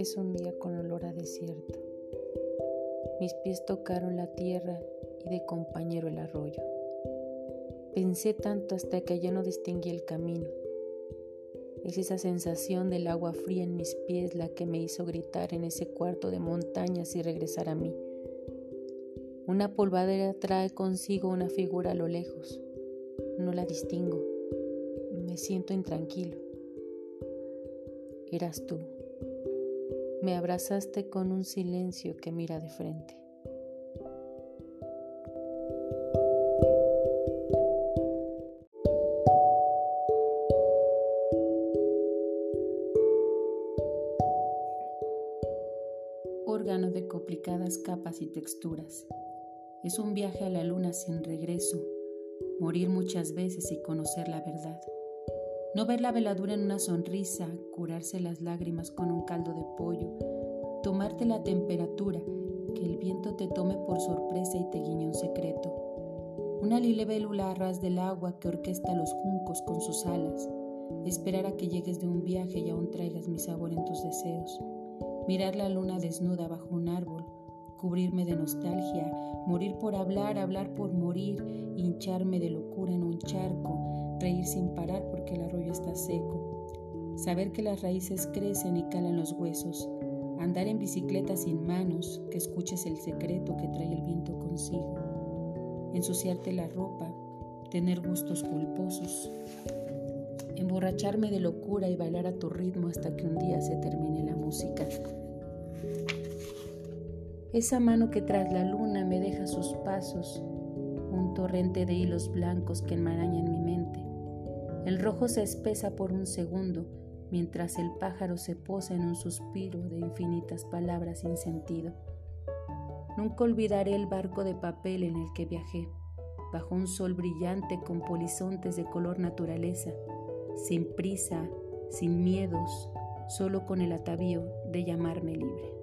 es un día con olor a desierto. Mis pies tocaron la tierra y de compañero el arroyo. Pensé tanto hasta que ya no distinguí el camino. Es esa sensación del agua fría en mis pies la que me hizo gritar en ese cuarto de montañas y regresar a mí. Una polvadera trae consigo una figura a lo lejos. No la distingo. Me siento intranquilo. Eras tú. Me abrazaste con un silencio que mira de frente. órgano de complicadas capas y texturas. Es un viaje a la luna sin regreso, morir muchas veces y conocer la verdad. No ver la veladura en una sonrisa, curarse las lágrimas con un caldo de pollo, tomarte la temperatura, que el viento te tome por sorpresa y te guiñe un secreto. Una libélula a ras del agua que orquesta los juncos con sus alas, esperar a que llegues de un viaje y aún traigas mi sabor en tus deseos mirar la luna desnuda bajo un árbol, cubrirme de nostalgia, morir por hablar, hablar por morir, hincharme de locura en un charco, reír sin parar porque el arroyo está seco, saber que las raíces crecen y calan los huesos, andar en bicicleta sin manos, que escuches el secreto que trae el viento consigo, ensuciarte la ropa, tener gustos culposos, emborracharme de locura y bailar a tu ritmo hasta que un día se termine la música. Esa mano que tras la luna me deja sus pasos, un torrente de hilos blancos que enmarañan mi mente. El rojo se espesa por un segundo mientras el pájaro se posa en un suspiro de infinitas palabras sin sentido. Nunca olvidaré el barco de papel en el que viajé, bajo un sol brillante con polizontes de color naturaleza, sin prisa, sin miedos, solo con el atavío de llamarme libre.